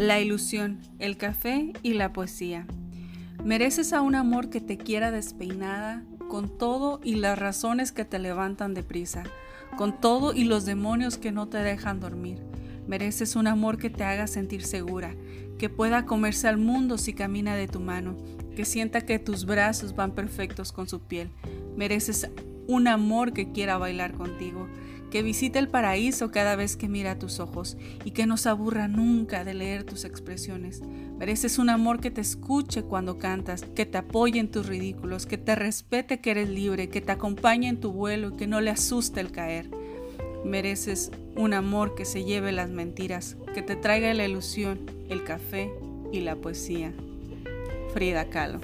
la ilusión, el café y la poesía. Mereces a un amor que te quiera despeinada, con todo y las razones que te levantan deprisa, con todo y los demonios que no te dejan dormir. Mereces un amor que te haga sentir segura, que pueda comerse al mundo si camina de tu mano, que sienta que tus brazos van perfectos con su piel. Mereces un amor que quiera bailar contigo, que visite el paraíso cada vez que mira tus ojos y que no se aburra nunca de leer tus expresiones. Mereces un amor que te escuche cuando cantas, que te apoye en tus ridículos, que te respete que eres libre, que te acompañe en tu vuelo y que no le asuste el caer. Mereces un amor que se lleve las mentiras, que te traiga la ilusión, el café y la poesía. Frida Kahlo.